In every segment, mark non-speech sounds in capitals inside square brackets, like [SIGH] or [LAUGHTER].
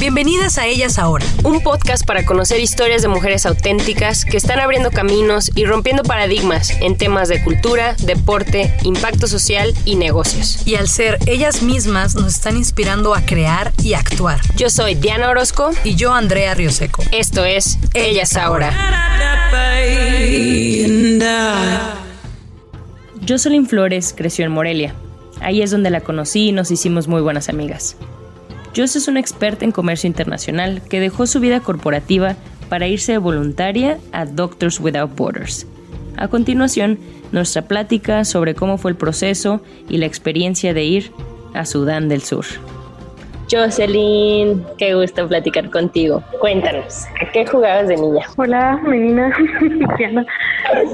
Bienvenidas a Ellas Ahora, un podcast para conocer historias de mujeres auténticas que están abriendo caminos y rompiendo paradigmas en temas de cultura, deporte, impacto social y negocios. Y al ser ellas mismas nos están inspirando a crear y actuar. Yo soy Diana Orozco y yo Andrea Rioseco. Esto es Ellas, Ahora. Jocelyn Flores creció en Morelia. Ahí es donde la conocí y nos hicimos muy buenas amigas. Joss es una experta en comercio internacional que dejó su vida corporativa para irse de voluntaria a Doctors Without Borders. A continuación, nuestra plática sobre cómo fue el proceso y la experiencia de ir a Sudán del Sur. Jocelyn, qué gusto platicar contigo. Cuéntanos, ¿a qué jugabas de niña? Hola, menina. [LAUGHS]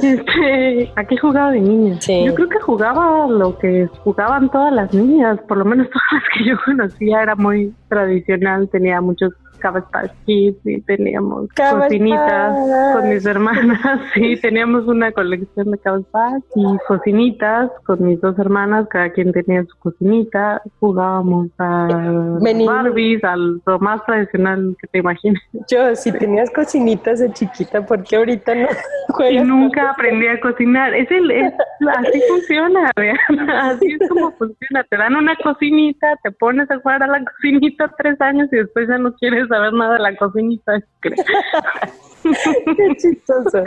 este, ¿A qué jugaba de niña? Sí. Yo creo que jugaba lo que jugaban todas las niñas, por lo menos [LAUGHS] todas las que yo conocía, era muy tradicional, tenía muchos Cabas Kids y teníamos cocinitas con mis hermanas. [LAUGHS] Sí, teníamos una colección de Cabas y cocinitas con mis dos hermanas, cada quien tenía su cocinita. Jugábamos a Barbies, al lo más tradicional que te imagines. Yo, si tenías cocinitas de chiquita, ¿por qué ahorita no [LAUGHS] juegas? Y nunca aprendí a cocinar. Es el, es, así funciona, [LAUGHS] así es como funciona. Te dan una cocinita, te pones a jugar a la cocinita tres años y después ya no quieres saber nada de la cocinita. [LAUGHS] Qué chistoso.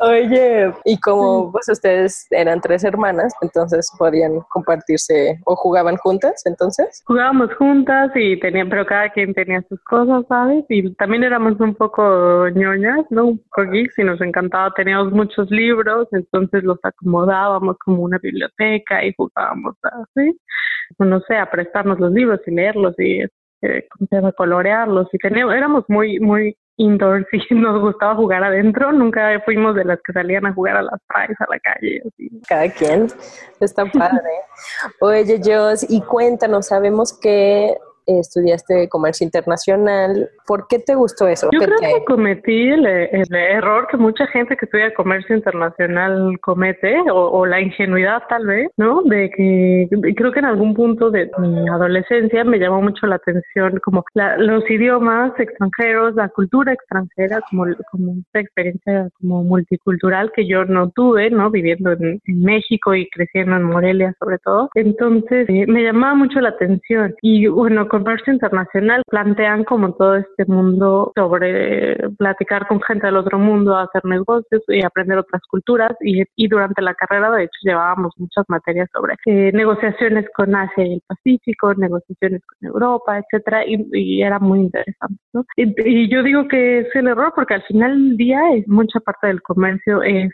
Oye, y como pues ustedes eran tres hermanas, entonces podían compartirse o jugaban juntas, entonces. Jugábamos juntas y tenían, pero cada quien tenía sus cosas, ¿sabes? Y también éramos un poco ñoñas, ¿no? Un poco geeks y nos encantaba, teníamos muchos libros, entonces los acomodábamos como una biblioteca y jugábamos así, no sé, a prestarnos los libros y leerlos y eh, a colorearlos y teníamos, éramos muy, muy indoors [LAUGHS] y nos gustaba jugar adentro, nunca fuimos de las que salían a jugar a las playas, a la calle. Cada quien, está padre. Oye, Jos, y cuéntanos, sabemos que estudiaste comercio internacional. ¿Por qué te gustó eso? Yo creo que cometí el, error que mucha gente que estudia comercio internacional comete, o, la ingenuidad tal vez, ¿no? De que creo que en algún punto de mi adolescencia me llamó mucho la atención como los idiomas extranjeros, la cultura extranjera, como, como esta experiencia como multicultural que yo no tuve, ¿no? Viviendo en, México y creciendo en Morelia sobre todo. Entonces eh, me llamaba mucho la atención y bueno, comercio internacional plantean como todo este mundo sobre platicar con gente del otro mundo, hacer negocios y aprender otras culturas y, durante la carrera de hecho llevábamos muchas materias sobre eh, negociaciones con Asia y el Pacífico, negociaciones con Europa, etcétera y, era muy interesante. ¿no? Y, yo digo que es el error porque al final del día es mucha parte del comercio es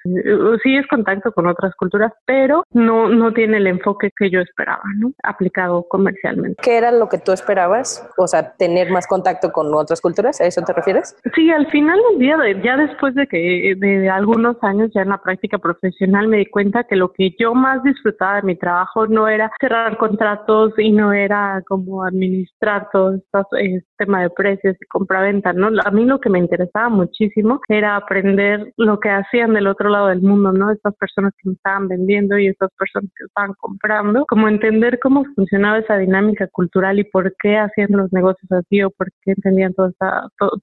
sí es contacto con otras culturas, pero no no tiene el enfoque que yo esperaba, ¿no? Aplicado comercialmente. ¿Qué era lo que tú esperabas? Esperabas? O sea, tener más contacto con otras culturas, ¿a eso te refieres? Sí, al final del día, ya después de que de algunos años ya en la práctica profesional me di cuenta que lo que yo más disfrutaba de mi trabajo no era cerrar contratos y no era como administrar todo este tema de precios y compra-venta, ¿no? A mí lo que me interesaba muchísimo era aprender lo que hacían del otro lado del mundo, ¿no? Estas personas que me estaban vendiendo y estas personas que estaban comprando, como entender cómo funcionaba esa dinámica cultural y por qué hacían los negocios así o por qué entendían todo,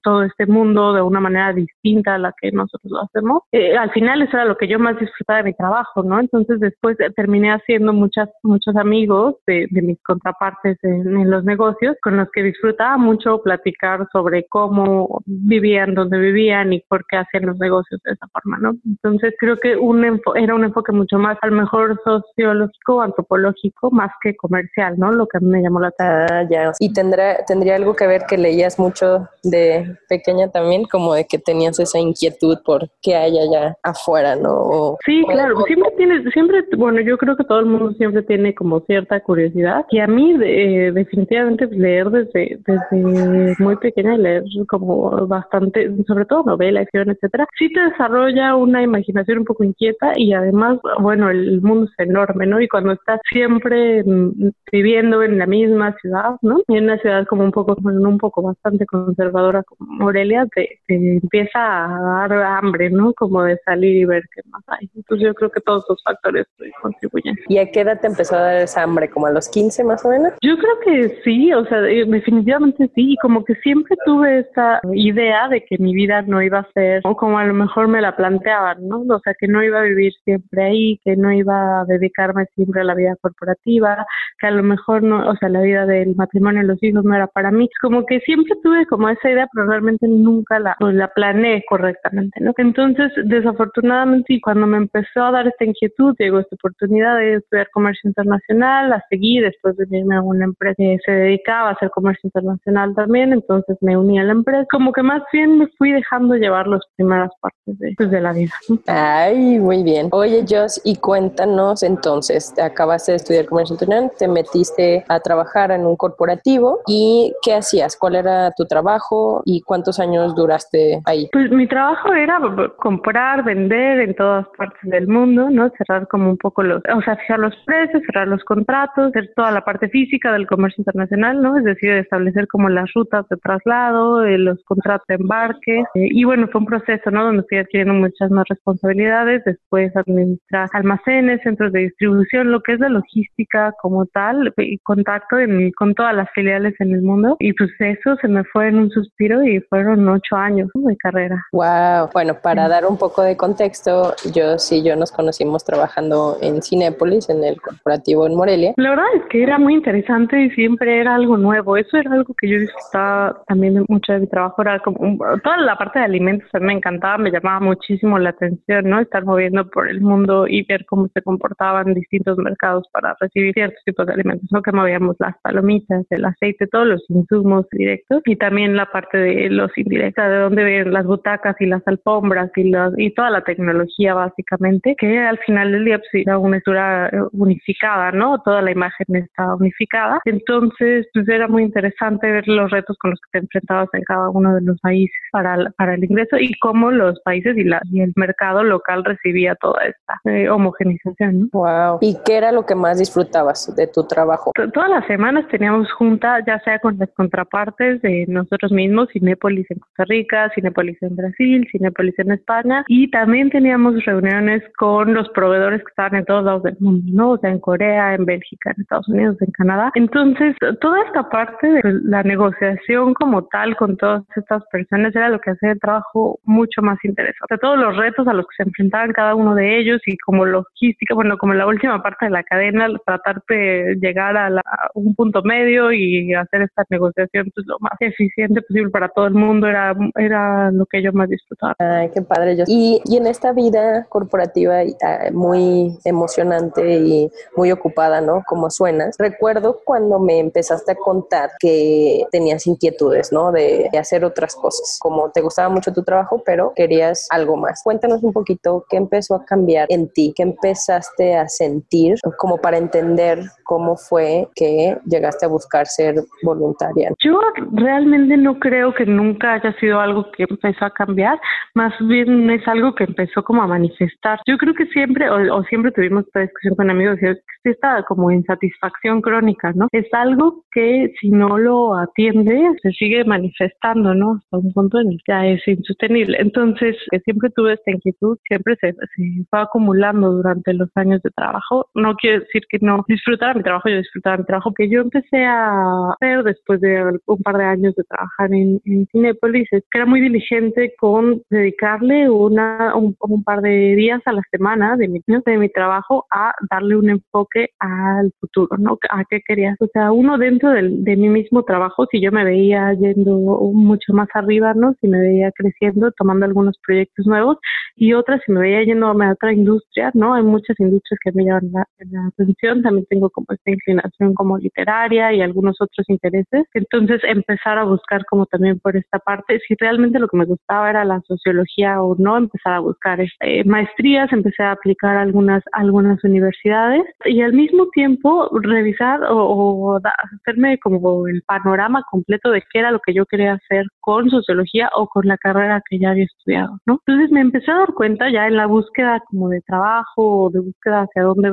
todo, este mundo de una manera distinta a la que nosotros lo hacemos. Eh, al final eso era lo que yo más disfrutaba de mi trabajo, ¿no? Entonces después terminé haciendo muchas, muchos amigos de, mis contrapartes en, los negocios con los que disfrutaba mucho platicar sobre cómo vivían, dónde vivían y por qué hacían los negocios de esa forma, ¿no? Entonces creo que un era un enfoque mucho más, al mejor sociológico, antropológico, más que comercial, ¿no? Lo que a mí me llamó la atención. Ah, ya, ¿Y tendrá, tendría algo que ver que leías mucho de pequeña también, como de que tenías esa inquietud por qué hay allá afuera, ¿no? sí, claro, siempre tienes, siempre, bueno, yo creo que todo el mundo siempre tiene como cierta curiosidad. Y a mí, eh, definitivamente, leer desde, desde muy pequeña, leer como bastante, sobre todo novela, acción, etcétera, sí te desarrolla una imaginación un poco inquieta y además, bueno, el mundo es enorme, ¿no? Y cuando estás siempre mm, viviendo en la misma ciudad, ¿no? Y en una ciudad como un poco, un poco bastante conservadora como Morelia, te, empieza a dar hambre, ¿no? Como de salir y ver qué más hay. Entonces yo creo que todos esos factores contribuyen. ¿Y a qué edad te empezó a dar esa hambre? ¿Como a los 15 más o menos? Yo creo que sí, o sea, eh, definitivamente sí, y como que siempre tuve esta idea de que mi vida no iba a ser, o como a lo mejor me la planteaban, ¿no? O sea, que no iba a vivir siempre ahí, que no iba a dedicarme siempre a la vida corporativa, que a lo mejor no, o sea, la vida del matrimonio y los hijos no era para mí. Como que siempre tuve como esa idea, pero realmente nunca la, pues, la planeé correctamente, ¿no? Entonces, desafortunadamente, y cuando me empezó a dar esta inquietud, llegó esta oportunidad de estudiar comercio internacional, a seguir, después de irme a una empresa que se dedicaba a hacer comercio internacional también, entonces me uní a la empresa. Como que más bien me fui dejando llevar las primeras partes de, pues, de la vida. Ay, muy bien. Oye, Joss, y cuéntanos entonces, acabaste de estudiar comercio internacional, te metiste a trabajar en un corporativo y ¿qué hacías? ¿Cuál era tu trabajo y cuántos años duraste ahí? Pues mi trabajo era comprar, vender en todas partes del mundo, ¿no? Cerrar como un poco los, o sea, fijar los precios, cerrar los contratos, hacer toda la parte física del comercio internacional, ¿no? Es decir, establecer como las rutas de traslado, eh, los contratos de embarque. Eh, y bueno, fue un proceso, ¿no? Donde fui adquiriendo muchas más responsabilidades, después administrar almacenes, centros de distribución, lo que es la logística como tal, y contacto con todas las filiales en el mundo. Y pues eso se me fue en un suspiro y fueron ocho años de carrera. Wow. Bueno, para dar un poco de contexto, yo sí, yo nos conocimos trabajando en Cinépolis, en el corporativo en Morelia. La verdad es que era muy interesante y siempre era algo nuevo. Eso era algo que yo disfrutaba también mucho de mi trabajo. Era como toda la parte de alimentos a mí me encantaba, me llamaba muchísimo la atención, ¿no? Estar moviendo por el mundo y ver cómo se comportaban distintos mercados para recibir ciertos tipos de alimentos, ¿no? Que movíamos las palomitas, el aceite, todos los insumos directos y también la parte de los indirectos, de dónde ven las butacas y las alfombras y, las, y toda la tecnología básicamente, que al final del día pues, era una estructura unificada, ¿no? Toda la imagen estaba unificada. Entonces, pues era muy interesante ver los retos con los que te enfrentabas en cada uno de los países para, para el ingreso y cómo los países y, la, y el mercado local recibía toda esta eh, homogenización. ¿no? Wow. ¿Y qué era lo que más disfrutabas de tu trabajo? Todas las semanas teníamos junta, ya sea con las contrapartes de nosotros mismos, Cinépolis en Costa Rica, Cinépolis en Brasil, Cinépolis en España, y también teníamos reuniones con los proveedores que estaban en todos lados del mundo, ¿no? O sea, en Corea, en Bélgica, en Estados Unidos, en Canadá. Entonces, toda esta parte de la negociación como tal con todas estas personas era lo que hacía el trabajo mucho más interesante. O sea, todos los retos a los que se enfrentaban cada uno de ellos y como logística, bueno, como la última parte de la cadena, tratar de llegar a, un punto medio y hacer esta negociación pues, lo más eficiente posible para todo el mundo era, era lo que yo más disfrutaba. Ay, qué padre. Y, y en esta vida corporativa ah, muy emocionante y muy ocupada, ¿no? Como suenas, recuerdo cuando me empezaste a contar que tenías inquietudes, ¿no? De, de hacer otras cosas, como te gustaba mucho tu trabajo, pero querías algo más. Cuéntanos un poquito qué empezó a cambiar en ti, qué empezaste a sentir, como para entender cómo fue que llegaste a buscar ser voluntaria. Yo realmente no creo que nunca haya sido algo que empezó a cambiar, más bien es algo que empezó como a manifestar. Yo creo que siempre, o, siempre tuvimos esta discusión con amigos, que esta como insatisfacción crónica, ¿no? Es algo que si no lo atiende se sigue manifestando, ¿no? Hasta un punto en el que ya es insostenible. Entonces, que siempre tuve esta inquietud, siempre se, se fue acumulando durante los años de trabajo. No quiere decir que no disfrutara mi trabajo, yo disfrutaba mi trabajo, que yo empecé a hacer después de un par de años de trabajar en, en Cinepolis, es que era muy diligente con dedicarle una, un, par de días a la semana de mi, de mi trabajo a darle un enfoque al futuro, ¿no? A qué querías. O sea, uno dentro del, de mi mismo trabajo, si yo me veía yendo mucho más arriba, ¿no? Si me veía creciendo, tomando algunos proyectos nuevos, y otra si me veía yendo a otra industria, ¿no? Hay muchas industrias que me llaman la, atención, también tengo como esta inclinación como literaria y algunos algunos otros intereses. Entonces empezar a buscar como también por esta parte, si realmente lo que me gustaba era la sociología o no, empezar a buscar este, maestrías, empecé a aplicar algunas, algunas universidades y al mismo tiempo revisar o, o hacerme como el panorama completo de qué era lo que yo quería hacer con sociología o con la carrera que ya había estudiado, ¿no? Entonces me empecé a dar cuenta ya en la búsqueda como de trabajo o de búsqueda hacia dónde,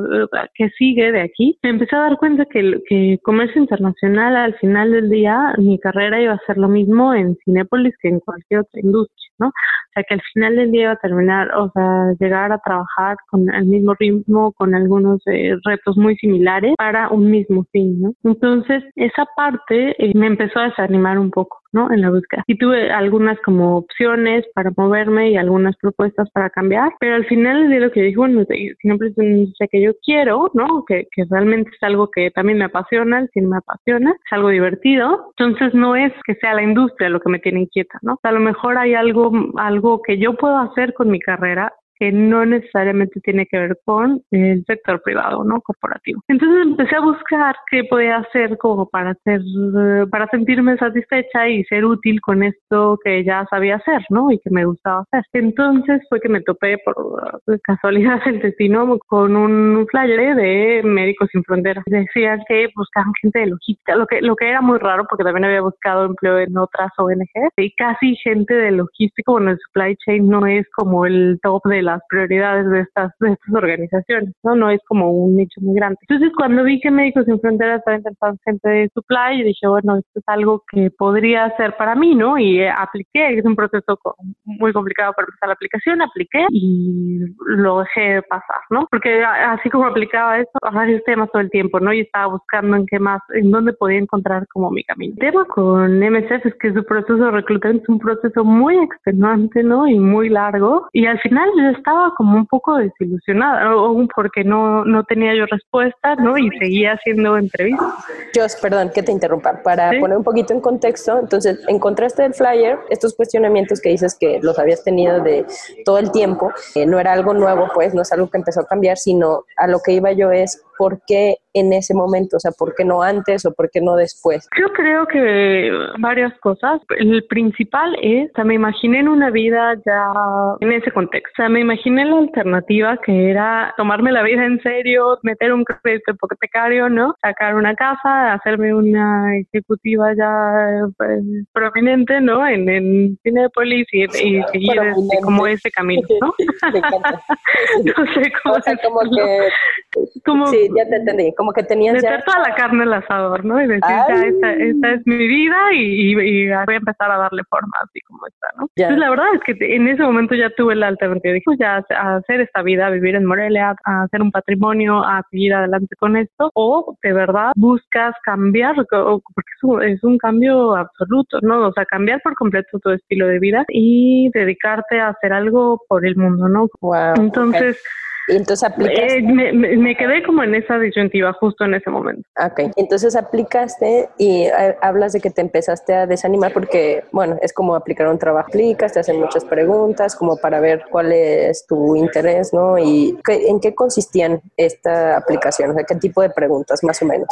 qué sigue de aquí, me empecé a dar cuenta que, que comercio internacional al final del día, mi carrera iba a ser lo mismo en Cinépolis que en cualquier otra industria, ¿no? O sea, que al final del día iba a terminar, o sea, llegar a trabajar con el mismo ritmo, con algunos eh, retos muy similares para un mismo fin, ¿no? Entonces, esa parte eh, me empezó a desanimar un poco. ¿No? En la búsqueda. Y tuve algunas como opciones para moverme y algunas propuestas para cambiar, pero al final de lo que dije, bueno, siempre es una industria que yo quiero, ¿no? Que, que realmente es algo que también me apasiona, el cine me apasiona, es algo divertido, entonces no es que sea la industria lo que me tiene inquieta, ¿no? a lo mejor hay algo, algo que yo puedo hacer con mi carrera que no necesariamente tiene que ver con el sector privado, ¿no? Corporativo. Entonces empecé a buscar qué podía hacer como para hacer, para sentirme satisfecha y ser útil con esto que ya sabía hacer, ¿no? Y que me gustaba hacer. Entonces fue que me topé por casualidad el destino con un flyer de Médicos Sin Fronteras. Decían que buscaban gente de logística, lo que, lo que era muy raro porque también había buscado empleo en otras ONG y casi gente de logística, bueno, el supply chain no es como el top de las prioridades de estas, de estas organizaciones, ¿no? No es como un nicho muy grande. Entonces, cuando vi que Médicos Sin Fronteras estaba intentando gente de supply, dije, bueno, esto es algo que podría ser para mí, ¿no? Y eh, apliqué, es un proceso muy complicado para empezar la aplicación, apliqué y lo dejé pasar, ¿no? Porque así como aplicaba eso, a varios temas todo el tiempo, ¿no? Y estaba buscando en qué más, en dónde podía encontrar como mi camino. El tema con MSF es que su proceso de reclutamiento es un proceso muy extenuante, ¿no? Y muy largo. Y al final yo estaba como un poco desilusionada, o porque no, no tenía yo respuesta, ¿no? Y seguía haciendo entrevistas. Jos, perdón que te interrumpa, para poner un poquito en contexto, entonces encontraste el flyer, estos cuestionamientos que dices que los habías tenido de todo el tiempo, eh, no era algo nuevo, pues no es algo que empezó a cambiar, sino a lo que iba yo es por qué en ese momento, o sea, por qué no antes o por qué no después. Yo creo que varias cosas. El principal es, o sea, me imaginé en una vida ya en ese contexto. O sea, me imaginé la alternativa que era tomarme la vida en serio, meter un crédito hipotecario, ¿no? Sacar una casa, hacerme una ejecutiva ya pues, prominente, ¿no? En, en Cinepolis y, y seguir este, como ese camino, ¿no? [LAUGHS] no sé cómo. O sea, como que. Como, sí, ya te entendí. Como que tenías meter toda la carne al asador, ¿no? Y decir, ya, esta, esta, es mi vida y, y, voy a empezar a darle forma así como está, ¿no? Entonces, la verdad es que en ese momento ya tuve la alternativa. Dijo, ya a hacer esta vida, a vivir en Morelia, a hacer un patrimonio, a seguir adelante con esto, o de verdad buscas cambiar, porque es un cambio absoluto, ¿no? O sea, cambiar por completo tu estilo de vida y dedicarte a hacer algo por el mundo, ¿no? Wow, Entonces, entonces aplicaste. Eh, me, me, quedé como en esa disyuntiva justo en ese momento. Ok, entonces aplicaste y eh, hablas de que te empezaste a desanimar porque, bueno, es como aplicar un trabajo. Aplicas, te hacen muchas preguntas como para ver cuál es tu interés, ¿no? Y en qué consistían esta aplicación, o sea, qué tipo de preguntas más o menos.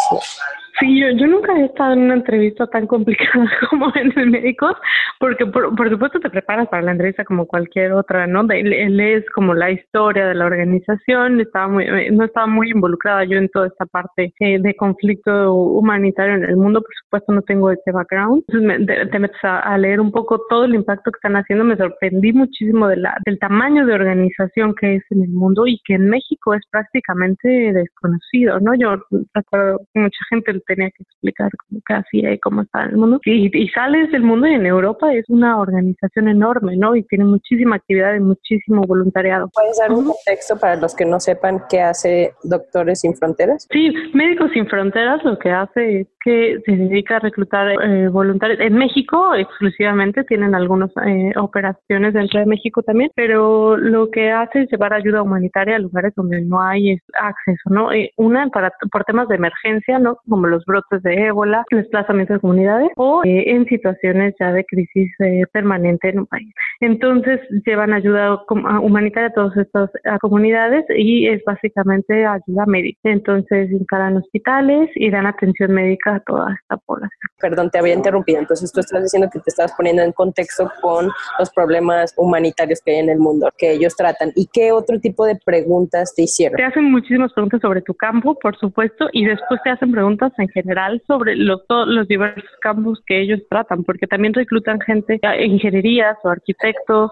Sí, yo, yo nunca he estado en una entrevista tan complicada [LAUGHS] como en el médicos, porque por, por, supuesto te preparas para la entrevista como cualquier otra, ¿no? Él es como la historia de la organización, estaba muy, eh, no estaba muy involucrada yo en toda esta parte eh, de conflicto humanitario en el mundo, por supuesto no tengo ese background. Me, te, metes a, leer un poco todo el impacto que están haciendo, me sorprendí muchísimo de la, del tamaño de organización que es en el mundo y que en México es prácticamente desconocido, ¿no? Yo recuerdo mucha gente tenía que explicar cómo que hacía y cómo estaba en el mundo. Y, y, sales del mundo y en Europa es una organización enorme, ¿no? Y tiene muchísima actividad y muchísimo voluntariado. ¿Puedes dar un contexto para los que no sepan qué hace Doctores Sin Fronteras? Sí, Médicos Sin Fronteras lo que hace es que se dedica a reclutar eh, voluntarios. En México exclusivamente tienen algunas eh, operaciones dentro de México también, pero lo que hace es llevar ayuda humanitaria a lugares donde no hay acceso, ¿no? Eh, una para por temas de emergencia, ¿no? Como los brotes de ébola, desplazamiento de comunidades o eh, en situaciones ya de crisis eh, permanente en un país. Entonces llevan ayuda humanitaria a todas estas comunidades y es básicamente ayuda médica. Entonces instalan hospitales y dan atención médica a toda esta población. Perdón, te había interrumpido. Entonces tú estás diciendo que te estabas poniendo en contexto con los problemas humanitarios que hay en el mundo que ellos tratan. ¿Y qué otro tipo de preguntas te hicieron? Te hacen muchísimas preguntas sobre tu campo, por supuesto, y después te hacen preguntas en general sobre los diversos campos que ellos tratan, porque también reclutan gente, ingenierías o arquitectos,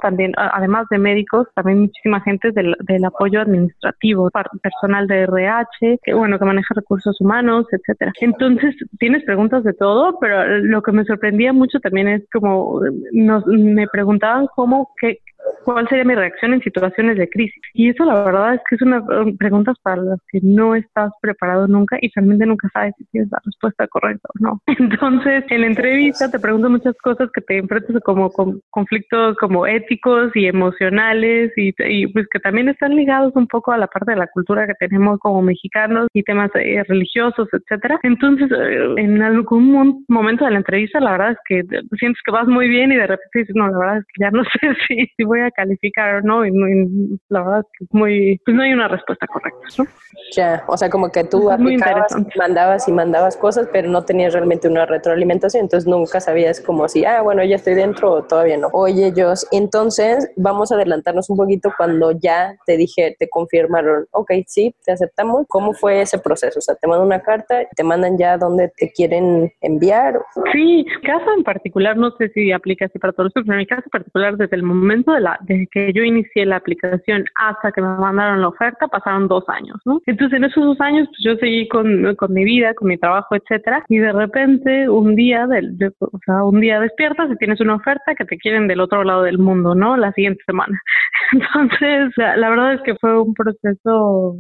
también, además de médicos, también muchísima gente del, del apoyo administrativo, personal de RH, que bueno, que maneja recursos humanos, etcétera. Entonces, tienes preguntas de todo, pero lo que me sorprendía mucho también es como nos, me preguntaban cómo, qué, cuál sería mi reacción en situaciones de crisis. Y eso la verdad es que es una pregunta para las que no estás preparado nunca y realmente nunca sabes si tienes la respuesta correcta o no. [LAUGHS] Entonces, en la entrevista te pregunto muchas cosas que te enfrentas como con conflictos como éticos y emocionales y, pues que también están ligados un poco a la parte de la cultura que tenemos como mexicanos y temas eh, religiosos, etcétera. Entonces, eh, en algún momento de la entrevista, la verdad es que sientes que vas muy bien y de repente dices, no, la verdad es que ya no [LAUGHS] sé si, si voy a calificar o no, y, la verdad es que es muy, pues no hay una respuesta correcta, ¿no? Ya, o sea, como que tú aplicabas, mandabas y mandabas cosas, pero no tenías realmente una retroalimentación, entonces nunca sabías como si, ah, bueno, ya estoy dentro o todavía no. Oye, Jos, entonces vamos a adelantarnos un poquito cuando ya te dije, te confirmaron, ok, sí, te aceptamos. ¿Cómo fue ese proceso? O sea, te mandan una carta, te mandan ya donde te quieren enviar. Sí, caso en particular, no sé si aplica así para todos, pero en mi caso particular, desde el momento de la, desde que yo inicié la aplicación hasta que me mandaron la oferta, pasaron dos años, ¿no? Entonces, en esos dos años, pues yo seguí con, con mi vida, con mi trabajo, etcétera, y de repente, un día, del, o sea, un día despiertas y tienes una oferta que te quieren del otro lado del mundo, ¿no? La siguiente semana. [LAUGHS] Entonces, la, verdad es que fue un proceso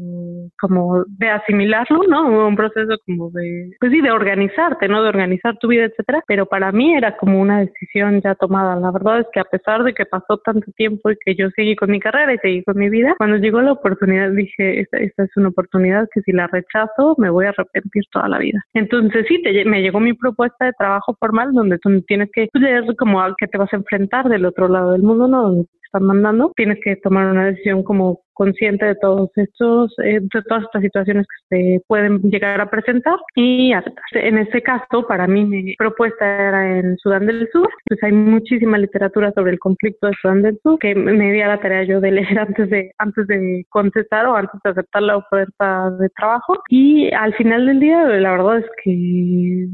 como de asimilarlo, ¿no? Un proceso como de, pues sí, de organizarte, ¿no? De organizar tu vida, etcétera. Pero para mí era como una decisión ya tomada. La verdad es que a pesar de que pasó tanto tiempo y que yo seguí con mi carrera y seguí con mi vida, cuando llegó la oportunidad dije, esta, esta es una oportunidad que si la rechazo me voy a arrepentir toda la vida. Entonces sí, te, me llegó mi propuesta de trabajo formal donde tú tienes que leer como a qué te vas a enfrentar del otro lado del mundo, ¿no? Donde están mandando, tienes que tomar una decisión como consciente de todos estos, eh, de todas estas situaciones que se pueden llegar a presentar y. En este caso, para mí mi propuesta era en Sudán del Sur, pues hay muchísima literatura sobre el conflicto de Sudán del Sur que me di la tarea yo de leer [LAUGHS] antes de, antes de contestar o antes de aceptar la oferta de trabajo y al final del día la verdad es que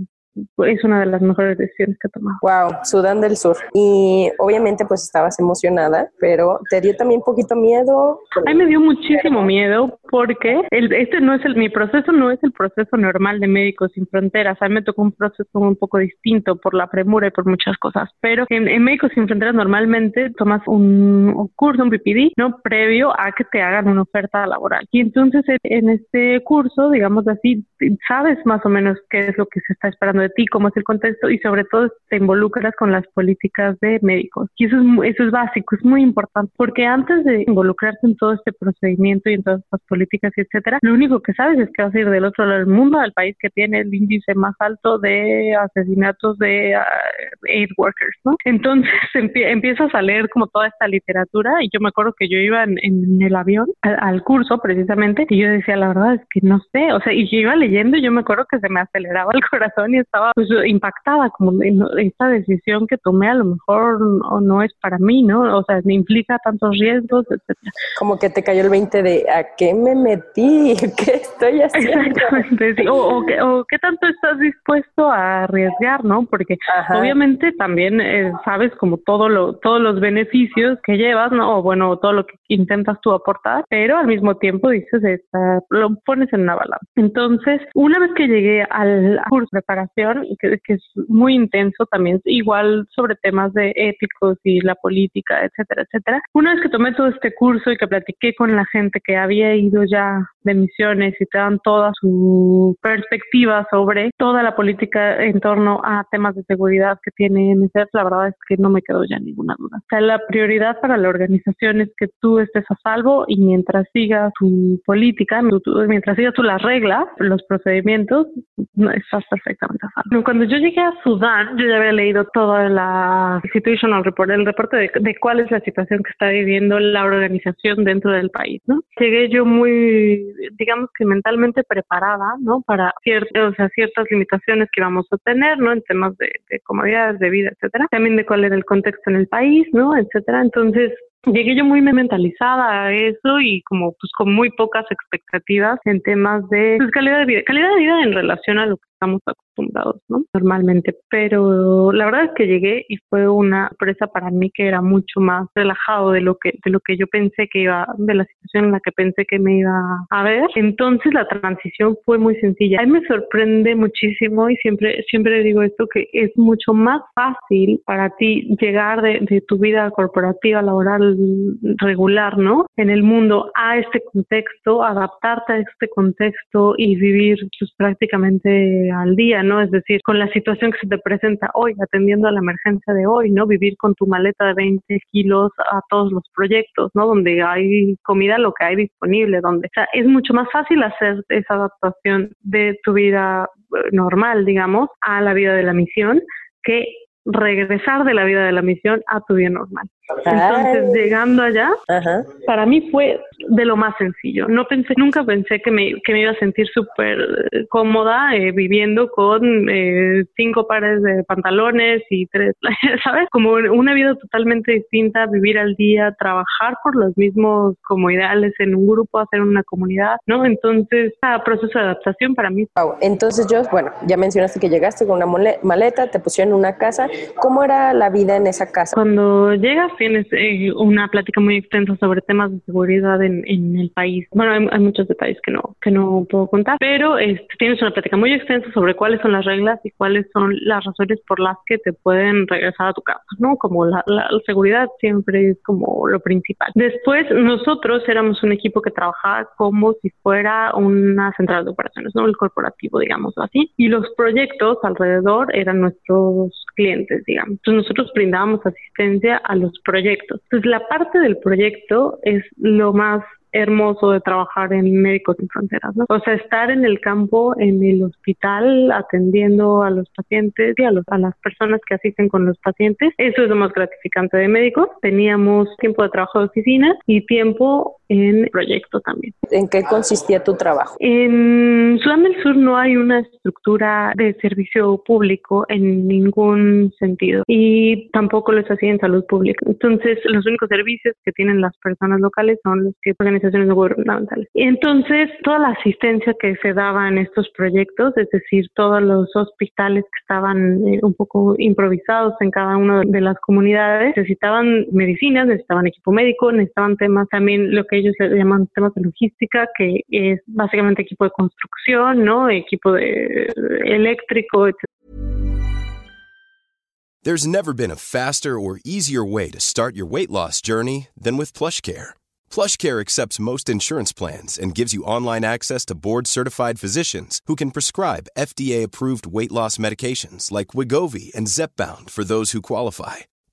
es una de las mejores decisiones que he tomado. Wow, Sudán del Sur. Y obviamente pues estabas emocionada, pero ¿te dio también un poquito miedo? A mí me dio muchísimo miedo porque el, este no es el, mi proceso no es el proceso normal de Médicos Sin Fronteras. A mí me tocó un proceso un poco distinto por la premura y por muchas cosas. Pero en, en Médicos Sin Fronteras normalmente tomas un, curso, un PPD, ¿no? Previo a que te hagan una oferta laboral. Y entonces en este curso, digamos así, sabes más o menos qué es lo que se está esperando de ti, cómo es el contexto y sobre todo te involucras con las políticas de médicos. Y eso es, eso es básico, es muy importante, porque antes de involucrarte en todo este procedimiento y en todas estas políticas etcétera, lo único que sabes es que vas a ir del otro lado del mundo, al país que tiene el índice más alto de asesinatos de uh, aid workers, ¿no? Entonces [LAUGHS] empiezas a leer como toda esta literatura y yo me acuerdo que yo iba en, el avión al, curso precisamente y yo decía, la verdad es que no sé, o sea, y yo iba leyendo y yo me acuerdo que se me aceleraba el [LAUGHS] corazón y estaba pues impactada como esta decisión que tomé a lo mejor no, no es para mí, ¿no? O sea, me implica tantos riesgos, etcétera. Como que te cayó el 20 de ¿a qué me metí? [LAUGHS] ¿Qué estoy haciendo? Exactamente, O, qué, tanto estás dispuesto a arriesgar, ¿no? Porque obviamente también eh, sabes como todo lo, todos los beneficios que llevas, ¿no? O bueno, todo lo que intentas tú aportar, pero al mismo tiempo dices, lo pones en una balanza. Entonces, una vez que llegué al curso de preparación que, que, es muy intenso también, igual sobre temas de éticos y la política, etcétera, etcétera. Una vez que tomé todo este curso y que platiqué con la gente que había ido ya de misiones y te dan toda su perspectiva sobre toda la política en torno a temas de seguridad que tiene MSF, la verdad es que no me quedó ya ninguna duda. O sea, la prioridad para la organización es que tú estés a salvo y mientras sigas tu política, mientras sigas tú las reglas, los procedimientos, no estás perfectamente a. Cuando yo llegué a Sudán, yo ya había leído toda la situational report, el reporte de, de cuál es la situación que está viviendo la organización dentro del país, ¿no? Llegué yo muy, digamos que mentalmente preparada, ¿no? Para ciertas, o sea, ciertas limitaciones que íbamos a tener, ¿no? En temas de, de comodidades de vida, etcétera. También de cuál era el contexto en el país, ¿no? Etcétera. Entonces, llegué yo muy mentalizada a eso y como pues con muy pocas expectativas en temas de pues, calidad de vida, calidad de vida en relación a lo que estamos acostumbrados, ¿no? Normalmente, pero la verdad es que llegué y fue una sorpresa para mí que era mucho más relajado de lo que de lo que yo pensé que iba de la situación en la que pensé que me iba a ver. Entonces la transición fue muy sencilla. A mí me sorprende muchísimo y siempre siempre digo esto que es mucho más fácil para ti llegar de, de tu vida corporativa laboral regular, ¿no? En el mundo a este contexto, adaptarte a este contexto y vivir pues, prácticamente al día, ¿no? Es decir, con la situación que se te presenta hoy, atendiendo a la emergencia de hoy, ¿no? Vivir con tu maleta de 20 kilos a todos los proyectos, ¿no? Donde hay comida, lo que hay disponible, donde, o sea, es mucho más fácil hacer esa adaptación de tu vida eh, normal, digamos, a la vida de la misión que regresar de la vida de la misión a tu vida normal. Entonces, llegando allá, para mí fue de lo más sencillo. No pensé, nunca pensé que me, que me iba a sentir súper cómoda eh, viviendo con eh, cinco pares de pantalones y tres, [LAUGHS] ¿sabes? Como una vida totalmente distinta, vivir al día, trabajar por los mismos como ideales en un grupo, hacer una comunidad, ¿no? Entonces, proceso de adaptación para mí. Entonces, yo, bueno, ya mencionaste que llegaste con una maleta, te pusieron en una casa. ¿Cómo era la vida en esa casa? Cuando llegas tienes eh, una plática muy extensa sobre temas de seguridad en, en el país. Bueno, hay, muchos detalles que no que no puedo contar, pero este, tienes una plática muy extensa sobre cuáles son las reglas y cuáles son las razones por las que te pueden regresar a tu casa, ¿no? Como la, la seguridad siempre es como lo principal. Después, nosotros éramos un equipo que trabajaba como si fuera una central de operaciones, ¿no? El corporativo, digámoslo así. Y los proyectos alrededor eran nuestros clientes, digamos. Entonces, nosotros brindábamos asistencia a los proyectos. Entonces, la parte del proyecto es lo más hermoso de trabajar en Médicos Sin Fronteras, ¿no? O sea, estar en el campo, en el hospital, atendiendo a los pacientes y a, los, a las personas que asisten con los pacientes, eso es lo más gratificante de médicos. Teníamos tiempo de trabajo de oficina y tiempo en proyecto también. ¿En qué consistía tu trabajo? En Sudán del Sur no hay una estructura de servicio público en ningún sentido y tampoco lo es así en salud pública. Entonces, los únicos servicios que tienen las personas locales son los que organizaciones no gubernamentales. Entonces, toda la asistencia que se daba en estos proyectos, es decir, todos los hospitales que estaban eh, un poco improvisados en cada una de las comunidades, necesitaban medicinas, necesitaban equipo médico, necesitaban temas también lo que ellos le llaman temas de logística, que es básicamente equipo de construcción, ¿no? Equipo de eléctrico, etc. There's never been a faster or easier way to start your weight loss journey than with PlushCare. PlushCare accepts most insurance plans and gives you online access to board-certified physicians who can prescribe FDA-approved weight loss medications like Wigovi and Zepbound for those who qualify.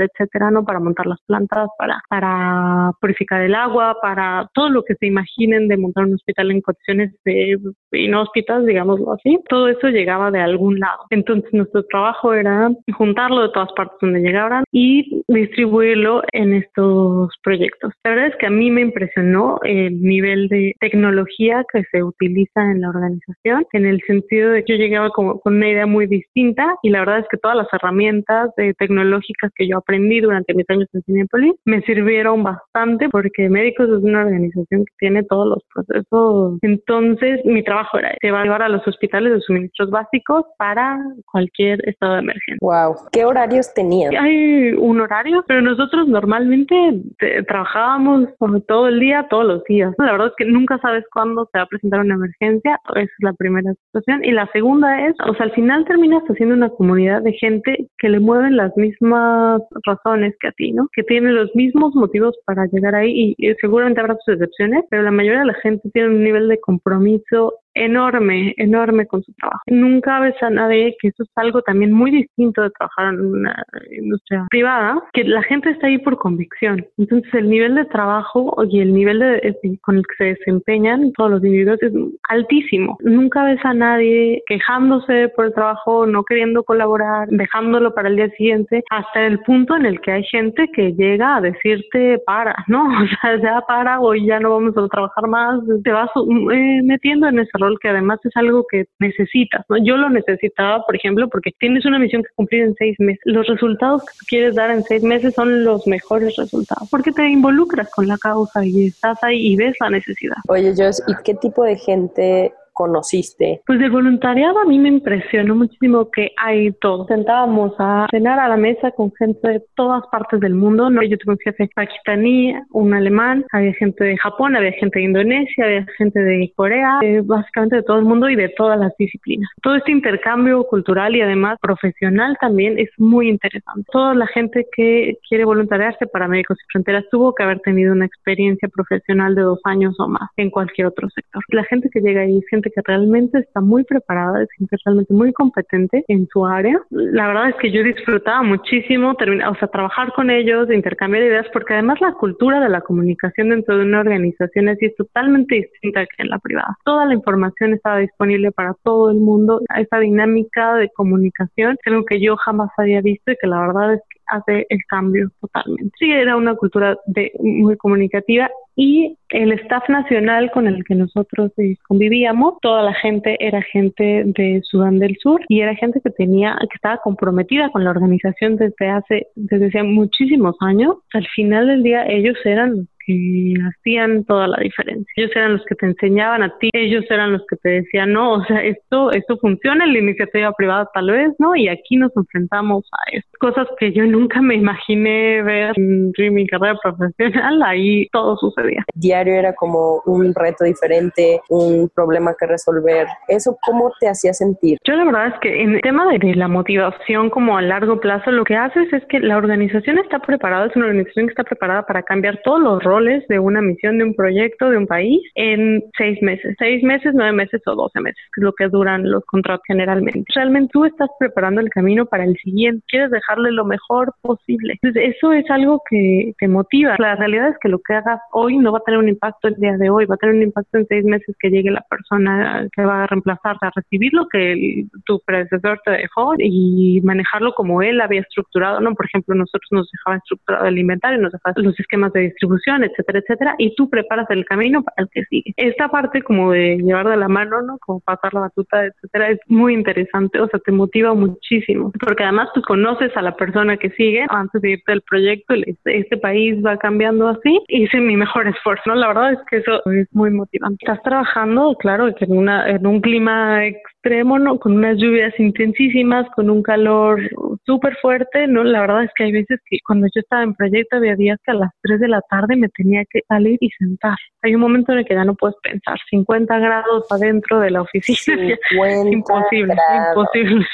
Etcétera, ¿no? Para montar las plantas, para, para purificar el agua, para todo lo que se imaginen de montar un hospital en condiciones de inhóspitas, digámoslo así. Todo eso llegaba de algún lado. Entonces nuestro trabajo era juntarlo de todas partes donde llegaran y distribuirlo en estos proyectos. La verdad es que a mí me impresionó el nivel de tecnología que se utiliza en la organización, en el sentido de que yo llegaba como con una idea muy distinta y la verdad es que todas las herramientas de tecnológicas que yo aprendí durante mis años en Cinepolis me sirvieron bastante porque Médicos es una organización que tiene todos los procesos. Entonces, mi trabajo era llevar a los hospitales los suministros básicos para cualquier estado de emergencia. Wow. ¿Qué horarios tenían? Hay un horario, pero nosotros normalmente trabajábamos todo el día, todos los días. La verdad es que nunca sabes cuándo se va a presentar una emergencia. Esa es la primera situación. Y la segunda es, o sea, al final terminas haciendo una comunidad de gente que le mueven las mismas razones que a ti, ¿no? Que tiene los mismos motivos para llegar ahí y, y seguramente habrá sus excepciones, pero la mayoría de la gente tiene un nivel de compromiso enorme, enorme con su trabajo. Nunca ves a nadie, que eso es algo también muy distinto de trabajar en una industria privada, que la gente está ahí por convicción. Entonces el nivel de trabajo y el nivel con el que se desempeñan todos los individuos es altísimo. Nunca ves a nadie quejándose por el trabajo, no queriendo colaborar, dejándolo para el día siguiente, hasta el punto en el que hay gente que llega a decirte para, ¿no? [LAUGHS] O sea, ya para, hoy ya no vamos a trabajar más, te vas eh, metiendo en esa que además es algo que necesitas, ¿no? Yo lo necesitaba, por ejemplo, porque tienes una misión que cumplir en seis meses. Los resultados que quieres dar en seis meses son los mejores resultados, porque te involucras con la causa y estás ahí y ves la necesidad. Oye, Joss, ¿y qué tipo de gente conociste? Pues del voluntariado a mí me impresionó muchísimo que hay todo. Sentábamos a cenar a la mesa con gente de todas partes del mundo. ¿no? Yo tuve un jefe pakistaní, un alemán, había gente de Japón, había gente de Indonesia, había gente de Corea, eh, básicamente de todo el mundo y de todas las disciplinas. Todo este intercambio cultural y además profesional también es muy interesante. Toda la gente que quiere voluntariarse para Médicos y Fronteras tuvo que haber tenido una experiencia profesional de dos años o más en cualquier otro sector. La gente que llega ahí es que realmente está muy preparada, es gente realmente muy competente en su área. La verdad es que yo disfrutaba muchísimo o sea, trabajar con ellos, intercambiar ideas, porque además la cultura de la comunicación dentro de una organización es totalmente distinta que en la privada. Toda la información estaba disponible para todo el mundo. Esa dinámica de comunicación algo que yo jamás había visto y que la verdad es que hace el cambio totalmente. Sí, era una cultura de, muy comunicativa y el staff nacional con el que nosotros eh, convivíamos, toda la gente era gente de Sudán del Sur y era gente que tenía, que estaba comprometida con la organización desde hace, desde hace muchísimos años. Al final del día ellos eran que hacían toda la diferencia. Ellos eran los que te enseñaban a ti, ellos eran los que te decían, no, o sea, esto, esto funciona en la iniciativa privada tal vez, ¿no? Y aquí nos enfrentamos a esto. Cosas que yo nunca me imaginé ver en mi carrera profesional, ahí todo sucedía. Diario era como un reto diferente, un problema que resolver. ¿Eso cómo te hacía sentir? Yo la verdad es que en el tema de la motivación como a largo plazo, lo que haces es que la organización está preparada, es una organización que está preparada para cambiar todos los roles de una misión, de un proyecto, de un país en seis meses, seis meses, nueve meses o doce meses, que es lo que duran los contratos generalmente. Realmente tú estás preparando el camino para el siguiente, quieres dejarle lo mejor posible. Entonces, eso es algo que te motiva. La realidad es que lo que hagas hoy no va a tener un impacto el día de hoy, va a tener un impacto en seis meses que llegue la persona que va a reemplazarte, a recibir lo que tu predecesor te dejó y manejarlo como él había estructurado, ¿no? Por ejemplo, nosotros nos dejaba estructurado el inventario, nos dejaba los esquemas de distribución, etcétera, etcétera, y tú preparas el camino para el que sigue. Esta parte como de llevar de la mano, ¿no? Como pasar la batuta, etcétera, es muy interesante, o sea, te motiva muchísimo, porque además tú conoces a la persona que sigue antes de irte del proyecto, este, este país va cambiando así, hice mi mejor [LAUGHS] esfuerzo, ¿no? La verdad es que eso es muy motivante. Estás trabajando, claro, en, una, en un clima extremo. Con unas lluvias intensísimas, con un calor súper fuerte, ¿no? La verdad es que hay veces que cuando yo estaba en proyecto había días que a las 3 de la tarde me tenía que salir y sentar. Hay un momento en el que ya no puedes pensar. 50 grados adentro de la oficina. [LAUGHS] imposible, imposible.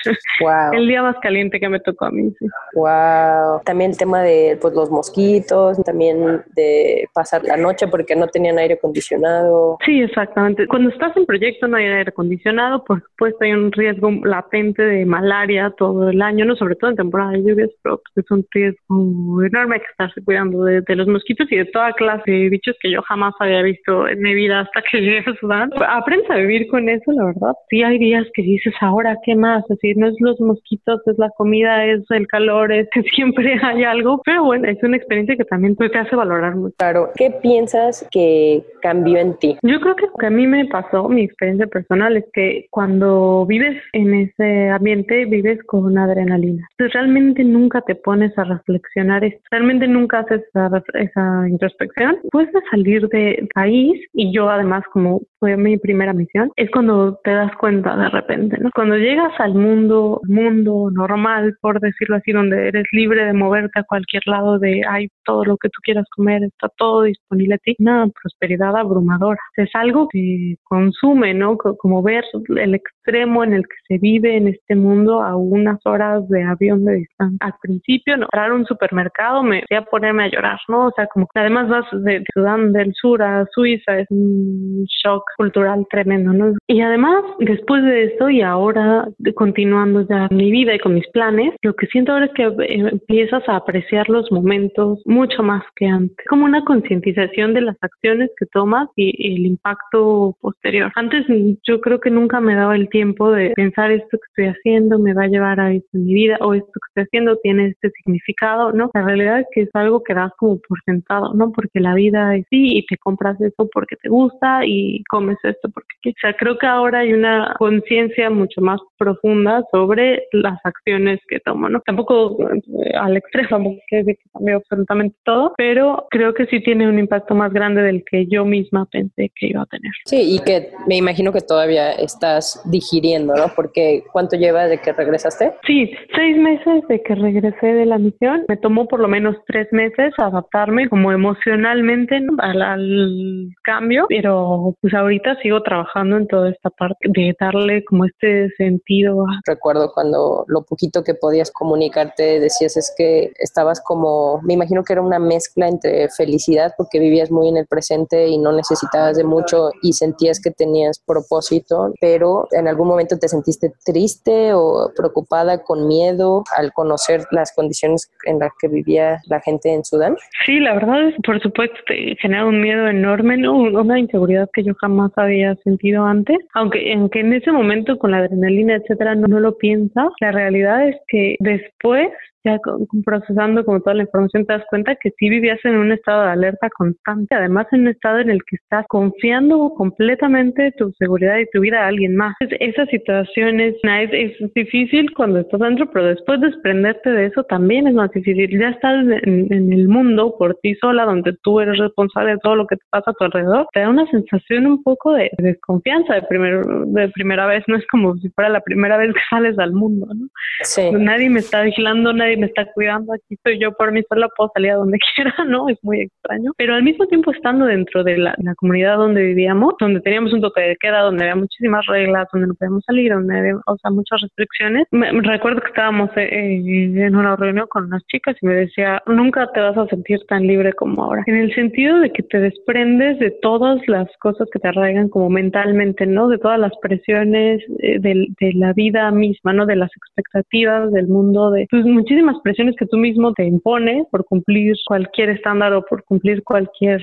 El día más caliente que me tocó a mí. Sí. Wow. También el tema de pues, los mosquitos, también de pasar la noche porque no tenían aire acondicionado. Sí, exactamente. Cuando estás en proyecto no hay aire acondicionado, por supuesto hay un riesgo latente de malaria todo el año, no sobre todo en temporada de lluvias, pero pues, es un riesgo enorme que estarse cuidando de, de los mosquitos y de toda clase de bichos que yo jamás había visto en mi vida hasta que [LAUGHS] llegué a Sudán. Aprendes a vivir con eso, la verdad. Sí hay días que dices, ahora, ¿qué más? Es decir, no es los mosquitos, es la comida, es el calor, es que [LAUGHS] siempre hay algo. Pero bueno, es una experiencia que también pues, te hace valorar mucho. Claro. ¿Qué piensas que cambió en ti? Yo creo que lo que a mí me pasó, mi experiencia personal, es que cuando vives en ese ambiente, vives con adrenalina. Entonces, realmente nunca te pones a reflexionar realmente nunca haces esa, esa introspección. Puedes salir del país y yo además como fue mi primera misión, es cuando te das cuenta de repente, ¿no? Cuando llegas al mundo, mundo normal, por decirlo así, donde eres libre de moverte a cualquier lado, de hay todo lo que tú quieras comer, está todo disponible a ti, una prosperidad abrumadora. Es algo que consume, ¿no? Como ver el extremo en el que se vive en este mundo a unas horas de avión de distancia. Al principio, no, entrar a un supermercado me a ponerme a llorar, ¿no? O sea, como además vas de Sudán del Sur a Suiza, es un shock cultural tremendo, ¿no? Y además, después de esto y ahora continuando ya mi vida y con mis planes, lo que siento ahora es que eh, empiezas a apreciar los momentos mucho más que antes. Como una concientización de las acciones que tomas y, el impacto posterior. Antes yo creo que nunca me daba el tiempo de pensar esto que estoy haciendo me va a llevar a esto en mi vida o esto que estoy haciendo tiene este significado, ¿no? La realidad es que es algo que das como por sentado, ¿no? Porque la vida es sí y te compras eso porque te gusta y comes esto porque o sea, creo que ahora hay una conciencia mucho más profunda sobre las acciones que tomo, ¿no? Tampoco eh, al extremo, decir que cambió absolutamente todo, pero creo que sí tiene un impacto más grande del que yo misma pensé que iba a tener. Sí, y que me imagino que todavía estás digiriendo, ¿no? Porque ¿cuánto lleva de que regresaste? Sí, seis meses de que regresé de la misión. Me tomó por lo menos tres meses adaptarme como emocionalmente al, al cambio, pero pues ahorita sigo trabajando en toda esta parte de darle como este sentido. Recuerdo cuando lo poquito que podías comunicarte decías es que estabas como, me imagino que era una mezcla entre felicidad porque vivías muy en el presente y no necesitabas de mucho y sentías que tenías propósito, pero en algún momento te sentiste triste o preocupada con miedo al conocer las condiciones en las que vivía la gente en Sudán. Sí, la verdad es, por supuesto, te genera un miedo enorme, ¿no? una inseguridad que yo jamás había sentido antes, aunque, aunque en ese momento con la adrenalina, etcétera, no, no lo piensas, la realidad es que después ya procesando como toda la información te das cuenta que sí vivías en un estado de alerta constante, además en un estado en el que estás confiando completamente tu seguridad y tu vida a alguien más. Esa situación es, es, difícil cuando estás dentro, pero después desprenderte de eso también es más difícil. Ya estás en, el mundo por ti sola, donde tú eres responsable de todo lo que te pasa a tu alrededor, te da una sensación un poco de desconfianza de, primer, de primera vez, no es como si fuera la primera vez que sales al mundo, ¿no? Sí. Nadie me está vigilando, nadie me está cuidando, aquí estoy yo por mí sola, puedo salir a donde [LAUGHS] quiera, ¿no? Es muy extraño. Pero al mismo tiempo estando dentro de la, comunidad donde vivíamos, donde teníamos un toque de queda, donde había muchísimas reglas, donde no podíamos salir, donde había, o sea, muchas restricciones, me, recuerdo que estábamos eh, eh, en una reunión con unas chicas y me decía, nunca te vas a sentir tan libre como ahora. En el sentido de que te desprendes de todas las cosas que te arraigan como mentalmente, ¿no? De todas las presiones eh, de, de la vida misma, ¿no? De las expectativas del mundo, de pues, muchísimas presiones que tú mismo te impones por cumplir cualquier estándar o por cumplir cualquier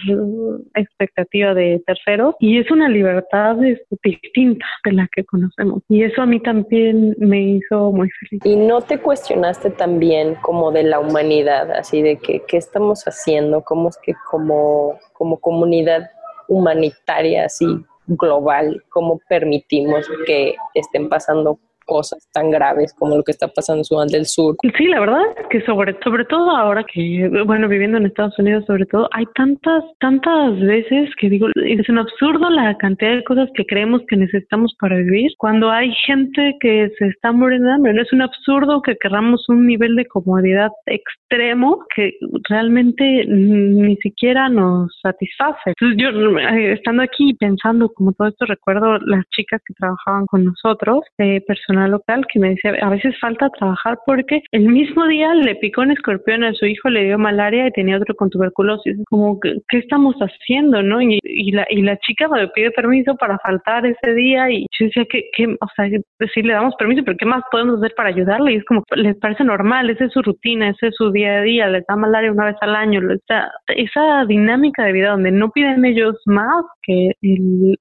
expectativa de terceros y es una libertad distinta de la que conocemos. Y eso a mí también me hizo muy feliz. ¿Y no te cuestionaste también como de la humanidad, así de que qué estamos haciendo, cómo es que como, como comunidad humanitaria así global, cómo permitimos que estén pasando cosas tan graves como lo que está pasando en Sudán del Sur. Sí, la verdad es que sobre, sobre todo ahora que, bueno, viviendo en Estados Unidos sobre todo, hay tantas, tantas veces que digo, es un absurdo la cantidad de cosas que creemos que necesitamos para vivir, cuando hay gente que se está muriendo de hambre, no es un absurdo que queramos un nivel de comodidad extremo que realmente ni siquiera nos satisface. Entonces yo, eh, estando aquí pensando como todo esto, recuerdo las chicas que trabajaban con nosotros, eh, personas local que me decía, a veces falta trabajar porque el mismo día le picó un escorpión a su hijo, le dio malaria y tenía otro con tuberculosis. Como, ¿qué estamos haciendo, no? Y, la, y la chica me pide permiso para faltar ese día y yo decía, que, o sea, sí le damos permiso, pero ¿qué más podemos hacer para ayudarle? Y es como, les parece normal, esa es su rutina, ese es su día a día, les da malaria una vez al año. Esa, esa dinámica de vida donde no piden ellos más que el,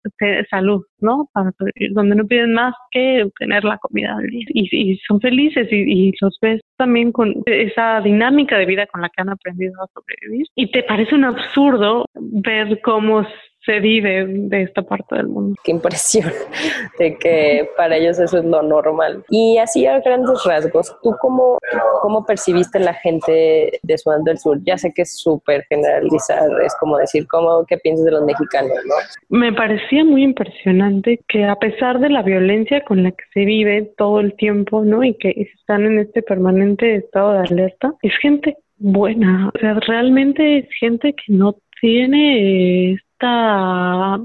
salud, ¿no? Para, donde no piden más que tener la comida y, son felices y, los ves también con esa dinámica de vida con la que han aprendido a sobrevivir y te parece un absurdo ver cómo se vive de esta parte del mundo. Qué impresión [LAUGHS] de que para ellos eso es lo normal. Y así a grandes rasgos, ¿tú cómo, cómo percibiste la gente de Sudán del Sur? Ya sé que es súper generalizar, es como decir, ¿cómo, ¿qué piensas de los mexicanos? ¿no? Me parecía muy impresionante que a pesar de la violencia con la que se vive todo el tiempo, ¿no? Y que están en este permanente estado de alerta, es gente buena, o sea, realmente es gente que no tiene esta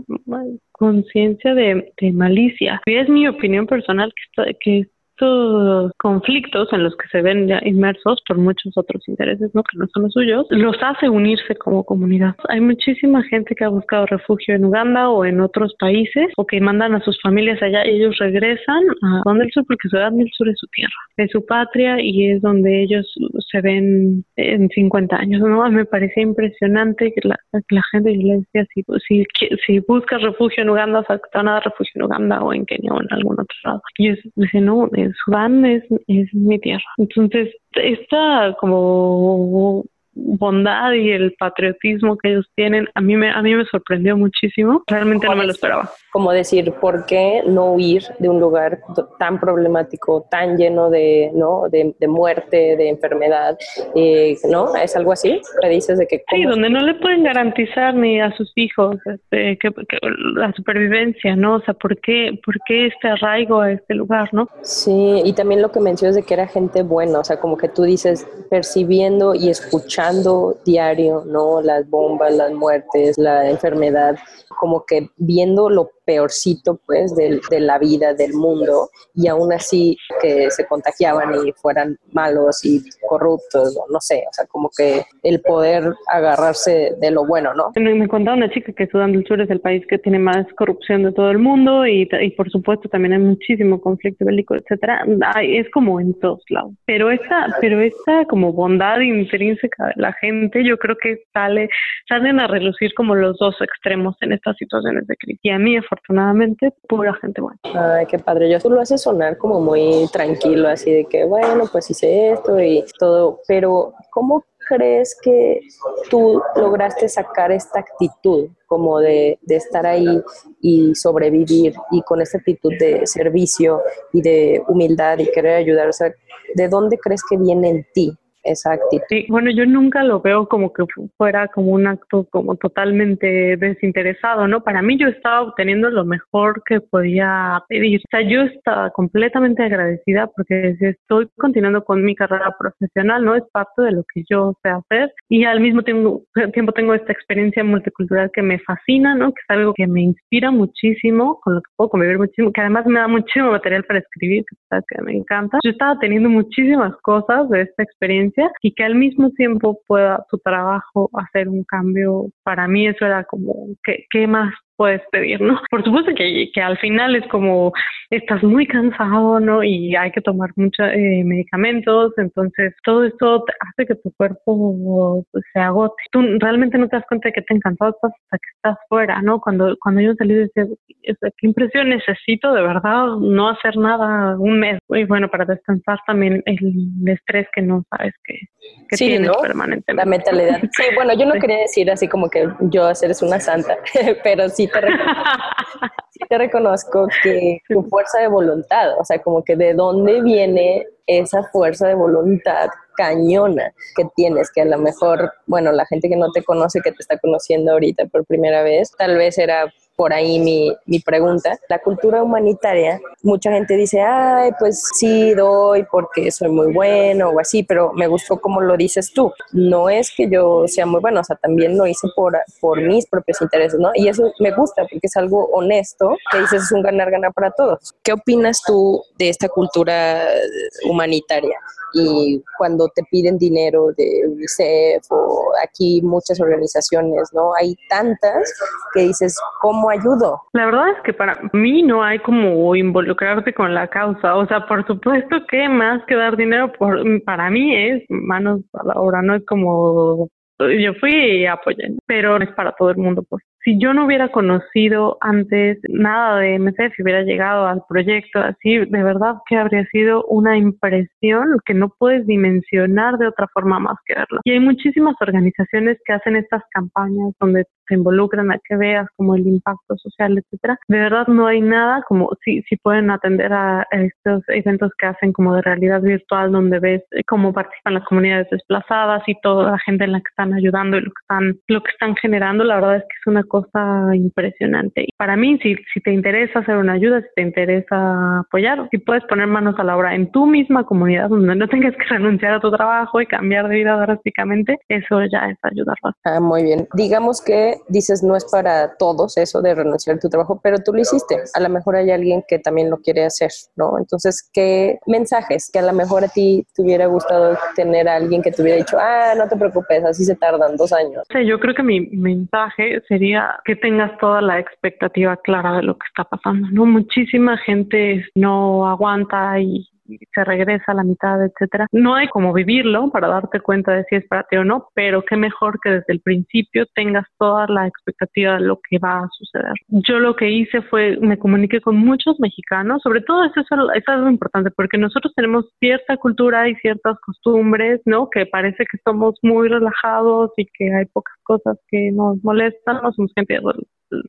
conciencia de, de, malicia. Y es mi opinión personal que, que estos conflictos en los que se ven inmersos por muchos otros intereses ¿no? que no son los suyos, los hace unirse como comunidad. Hay muchísima gente que ha buscado refugio en Uganda o en otros países o que mandan a sus familias allá y ellos regresan a donde el Sur porque Sudán del Sur es su tierra, es su patria y es donde ellos se ven en 50 años. ¿no? [LAUGHS] Me parecía impresionante que la, la gente, yo le decía, si, si, si buscas refugio en Uganda, o sea, te van a dar refugio en Uganda o en Kenia o en algún otro lado. Y ellos dicen, no, Sudán es, es mi tierra. Entonces, esta como bondad y el patriotismo que ellos tienen, a mí me, a mí me sorprendió muchísimo. Realmente no me lo esperaba. Como decir, ¿por qué no huir de un lugar tan problemático, tan lleno de, ¿no? de, muerte, de enfermedad? Eh, ¿No? ¿Es algo así? ¿Me dices de que... Sí, donde no le pueden garantizar ni a sus hijos este, que, la supervivencia, ¿no? O sea, ¿por qué, ¿por qué este arraigo a este lugar, no? Sí, y también lo que mencionas de que era gente buena, o sea, como que tú dices, percibiendo y escuchando diario, ¿no? Las bombas, las muertes, la enfermedad, como que viendo lo peorcito pues de, de, la vida del mundo y aún así que se contagiaban y fueran malos y corruptos o no sé, o sea, como que el poder agarrarse de lo bueno, ¿no? Me contaba una chica que Sudán del Sur es el país que tiene más corrupción de todo el mundo y, y por supuesto también hay muchísimo conflicto bélico, etcétera. Es como en todos lados. Pero esta, pero esta como bondad intrínseca de la gente, yo creo que sale, salen a relucir como los dos extremos en estas situaciones de crisis. Y a mí, afortunadamente, pura gente buena. Ay, qué padre. Yo tú lo haces sonar como muy tranquilo, así de que, bueno, pues hice esto y todo, pero ¿cómo crees que tú lograste sacar esta actitud como de, de, estar ahí y sobrevivir y con esta actitud de servicio y de humildad y querer ayudar? O sea, ¿de dónde crees que viene en ti Exacto. Sí, bueno, yo nunca lo veo como que fuera como un acto como totalmente desinteresado, ¿no? Para mí yo estaba obteniendo lo mejor que podía pedir. O sea, yo estaba completamente agradecida porque estoy continuando con mi carrera profesional, ¿no? Es parte de lo que yo sé hacer y al mismo tiempo, tiempo tengo esta experiencia multicultural que me fascina, ¿no? Que es algo que me inspira muchísimo, con lo que puedo convivir muchísimo, que además me da muchísimo material para escribir, que me encanta. Yo estaba teniendo muchísimas cosas de esta experiencia y que al mismo tiempo pueda tu trabajo hacer un cambio, para mí eso era como, ¿qué, qué más puedes pedir, ¿no? Por supuesto que, que al final es como estás muy cansado, ¿no? Y hay que tomar muchos eh, medicamentos, entonces todo esto hace que tu cuerpo se agote. Tú realmente no te das cuenta de que te encantado estás hasta que estás fuera, ¿no? Cuando, cuando yo salí decía, qué impresión, necesito de verdad no hacer nada un mes. Y bueno, para descansar también el estrés que no sabes que, que tienes permanentemente. La mentalidad. Sí, bueno, yo no quería decir así como que yo hacer es una santa, [LAUGHS] pero sí te reconozco, que tu fuerza de voluntad, o sea, como que de dónde viene esa fuerza de voluntad cañona que tienes, que a lo mejor, bueno, la gente que no te conoce, que te está conociendo ahorita por primera vez, tal vez era por ahí mi, mi, pregunta. La cultura humanitaria, mucha gente dice, ay, pues sí, doy porque soy muy bueno o así, pero me gustó como lo dices tú. No es que yo sea muy bueno, o sea, también lo hice por, por mis propios intereses, ¿no? Y eso me gusta porque es algo honesto, que dices es un ganar-ganar para todos. ¿Qué opinas tú de esta cultura humanitaria? Y cuando te piden dinero de UNICEF o aquí muchas organizaciones, ¿no? Hay tantas que dices, ¿cómo ayudo? La verdad es que para mí no hay como involucrarte con la causa, o sea, por supuesto que más que dar dinero, por, para mí es manos a la obra, no es como yo fui y apoyé, pero es para todo el mundo, pues si yo no hubiera conocido antes nada de MCF y hubiera llegado al proyecto así, de verdad que habría sido una impresión que no puedes dimensionar de otra forma más que verlo. Y hay muchísimas organizaciones que hacen estas campañas donde te involucran, a que veas como el impacto social, etcétera. De verdad no hay nada como si, si pueden atender a estos eventos que hacen como de realidad virtual donde ves cómo participan las comunidades desplazadas y toda la gente en la que están ayudando y lo que están, lo que están generando, la verdad es que es una cosa impresionante. Y para mí, si, si te interesa hacer una ayuda, si te interesa apoyar, si puedes poner manos a la obra en tu misma comunidad donde no tengas que [LAUGHS] renunciar a tu trabajo y cambiar de vida drásticamente, eso ya es ayudar Ah, muy bien. Digamos que dices no es para todos eso de renunciar a tu trabajo, pero tú lo hiciste. A lo mejor hay alguien que también lo quiere hacer, ¿no? Entonces, ¿qué mensajes que a lo mejor a ti te hubiera gustado tener a alguien que te hubiera dicho, ah, no te preocupes, así se tardan dos años? Sí, yo creo que mi mensaje sería que tengas toda la expectativa clara de lo que está pasando, ¿no? Muchísima gente no aguanta y se regresa a la mitad, etcétera. No hay como vivirlo para darte cuenta de si es para ti o no, pero qué mejor que desde el principio tengas toda la expectativa de lo que va a suceder. Yo lo que hice fue, me comuniqué con muchos mexicanos, sobre todo eso es algo importante, porque nosotros tenemos cierta cultura y ciertas costumbres, ¿no? Que parece que somos muy relajados y que hay pocas cosas que nos molestan, somos gente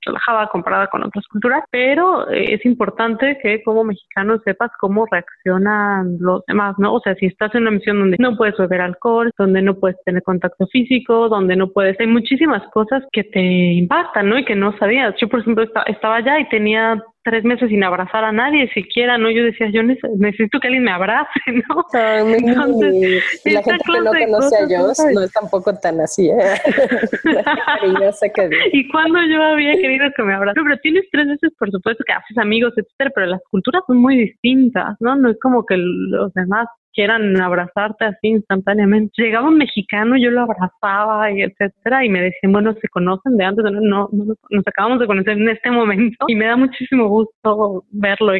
relajada comparada con otras culturas, pero eh, es importante que como mexicano sepas cómo reaccionan los demás, ¿no? O sea, si estás en una misión donde no puedes beber alcohol, donde no puedes tener contacto físico, donde no puedes, hay muchísimas cosas que te impactan, ¿no? Y que no sabías. Yo, por ejemplo, estaba allá y tenía tres meses sin abrazar a nadie siquiera, ¿no? Yo decía, yo necesito que alguien me abrace, [LAUGHS] ¿no? Entonces, la gente que no conoce a Dios no es tampoco tan así, ¿eh? [LAUGHS] y cuando yo había querido que me abrace, pero tienes tres veces, por supuesto, que haces amigos, etcétera, pero las culturas son muy distintas, ¿no? No es como que los demás quieran abrazarte así instantáneamente. Llegaba un mexicano, yo lo abrazaba y etcétera, y me decían, bueno, se conocen de antes, no, no, nos acabamos de conocer en este momento y me da muchísimo gusto verlo.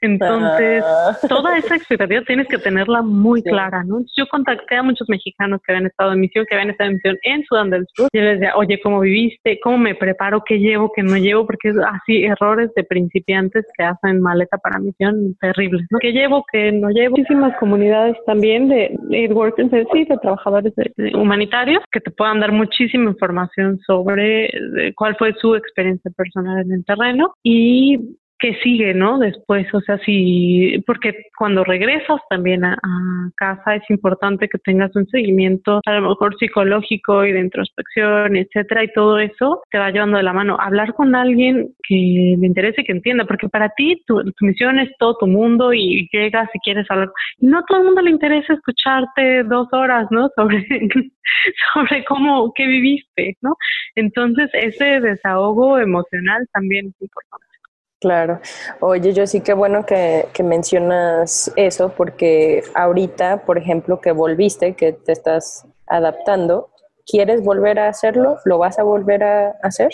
Entonces, ah. toda esa expectativa tienes que tenerla muy clara, ¿no? Yo contacté a muchos mexicanos que habían estado en misión, que habían estado en misión en Sudán del Sur, y les decía, oye, ¿cómo viviste? ¿Cómo me preparo? ¿Qué llevo? ¿Qué no llevo? Porque es así, errores de principiantes que hacen maleta para misión terribles, ¿no? ¿Qué llevo? ¿Qué no llevo? Muchísimas comunidades también de aid workers, sí, de trabajadores humanitarios, que te puedan dar muchísima información sobre cuál fue su experiencia personal en el terreno. Y que sigue, ¿no? Después, o sea, si, porque cuando regresas también a, casa es importante que tengas un seguimiento, a lo mejor psicológico y de introspección, etcétera, y todo eso te va llevando de la mano. Hablar con alguien que le interese y que entienda, porque para ti tu, misión es todo tu mundo y llegas y quieres hablar. No todo el mundo le interesa escucharte dos horas, ¿no? [LAUGHS] Sobre, sobre cómo, qué viviste, ¿no? Entonces, ese desahogo emocional también es importante. Claro. Oye, yo sí que bueno que, que, mencionas eso, porque ahorita, por ejemplo, que volviste, que te estás adaptando, ¿quieres volver a hacerlo? ¿Lo vas a volver a hacer?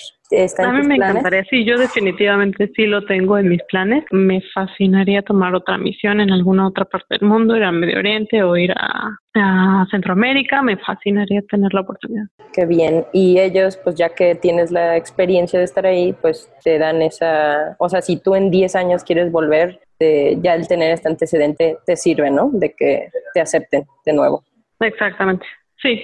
a mí me encantaría, sí, yo definitivamente sí lo tengo en mis planes. Me fascinaría tomar otra misión en alguna otra parte del mundo, ir a Medio Oriente o ir a, a Centroamérica. Me fascinaría tener la oportunidad. Qué bien. Y ellos, pues ya que tienes la experiencia de estar ahí, pues te dan esa, o sea, si tú en 10 años quieres volver, ya el tener este antecedente te sirve, ¿no? De que te acepten de nuevo. Exactamente. Sí,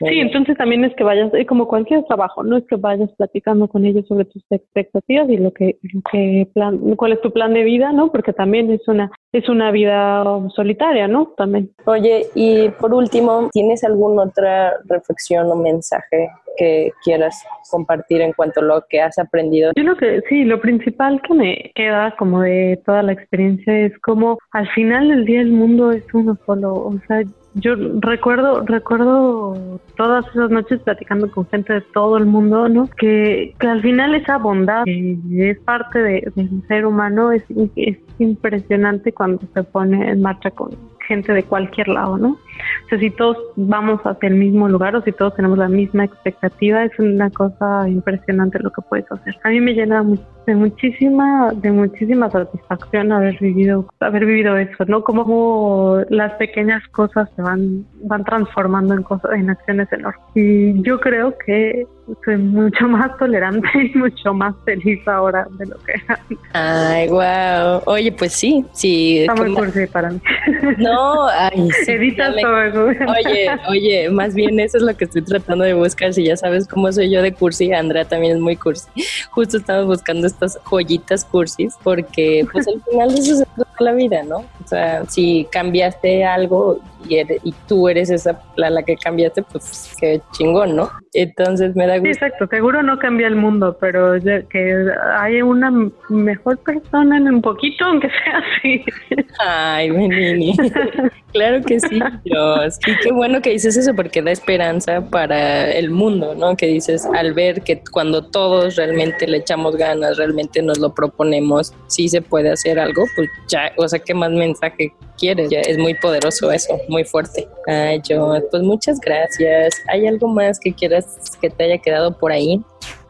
sí, entonces también es que vayas, como cualquier trabajo, no es que vayas platicando con ellos sobre tus expectativas y lo que, lo que plan, cuál es tu plan de vida, ¿no? Porque también es una, es una vida solitaria, ¿no? También. Oye, y por último, ¿tienes alguna otra reflexión o mensaje que quieras compartir en cuanto a lo que has aprendido? Yo lo que sí, lo principal que me queda como de toda la experiencia es como al final del día el mundo es uno solo, o sea, yo recuerdo, recuerdo todas esas noches platicando con gente de todo el mundo, ¿no? Que, que al final esa bondad que es parte de, del ser humano es, es impresionante cuando se pone en marcha con gente de cualquier lado, ¿no? O sea, si todos vamos hacia el mismo lugar o si todos tenemos la misma expectativa, es una cosa impresionante lo que puedes hacer. A mí me llena de muchísima, de muchísima satisfacción haber vivido, haber vivido eso, ¿no? Como las pequeñas cosas se van, van transformando en cosas, en acciones enormes. Y yo creo que soy mucho más tolerante y mucho más feliz ahora de lo que era. Ay, wow. Oye, pues sí, sí. Está muy cursi para mí. No, ay, sí, [LAUGHS] Editas todo eso. Oye, oye, más bien eso es lo que estoy tratando de buscar. Si ya sabes cómo soy yo de cursi, Andrea también es muy cursi. Justo estamos buscando estas joyitas cursis porque pues al final eso trata la vida, ¿no? O sea, si cambiaste algo y, y tú eres esa la, la que cambiaste, pues qué chingón, ¿no? Entonces me da gusto. Sí, exacto, seguro no cambia el mundo, pero que hay una mejor persona en un poquito, aunque sea así. Ay, Benini. [LAUGHS] claro que sí, Dios. Y qué bueno que dices eso porque da esperanza para el mundo, ¿no? Que dices, al ver que cuando todos realmente le echamos ganas, realmente nos lo proponemos, sí se puede hacer algo, pues ya, o sea, ¿qué más mensaje quieres? Ya es muy poderoso eso, muy fuerte. Ay, yo, pues muchas gracias. ¿Hay algo más que quieras que te haya quedado por ahí?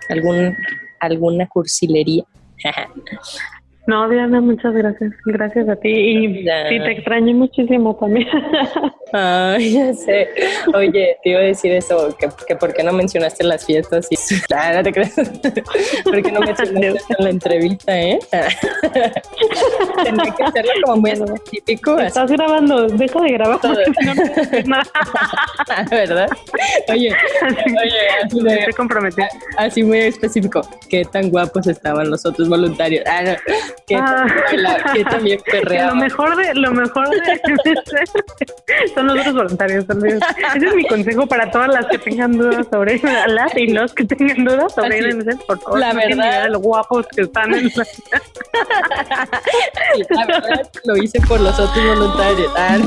¿Algún, ¿Alguna cursilería? [LAUGHS] No, Diana, muchas gracias. Gracias a ti. Y sí, te extrañé muchísimo también. [LAUGHS] Ay, ya sé. Oye, te iba a decir eso, que, que por qué no mencionaste las fiestas. Y... [LAUGHS] Claro, te crees. [LAUGHS] ¿Por qué no mencionaste en la entrevista, eh? Tendría que hacerlo como muy específico. Estás grabando, deja de grabar. No, ¿Verdad? Oye, oye, así de, Estoy comprometido. Así muy específico. ¿Qué tan guapos estaban los otros voluntarios? Ah, no que, ah. que también [LAUGHS] perrea. Lo mejor de, lo mejor de [LAUGHS] son los otros voluntarios también. Ese es mi consejo para todas las que tengan dudas sobre las y los que tengan dudas sobre Así, por favor. La verdad, los guapos que están en la... [LAUGHS] la verdad lo hice por los otros voluntarios. Ah.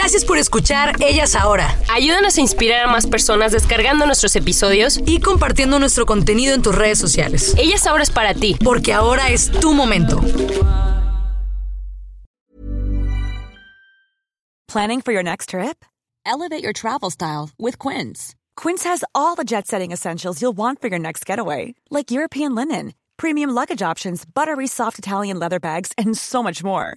Gracias por escuchar Ellas Ahora. Ayúdanos a inspirar a más personas descargando nuestros episodios y compartiendo nuestro contenido en tus redes sociales. Ellas Ahora es para ti, porque ahora es tu momento. Planning for your next trip? Elevate your travel style with Quince. Quince has all the jet-setting essentials you'll want for your next getaway, like European linen, premium luggage options, buttery soft Italian leather bags, and so much more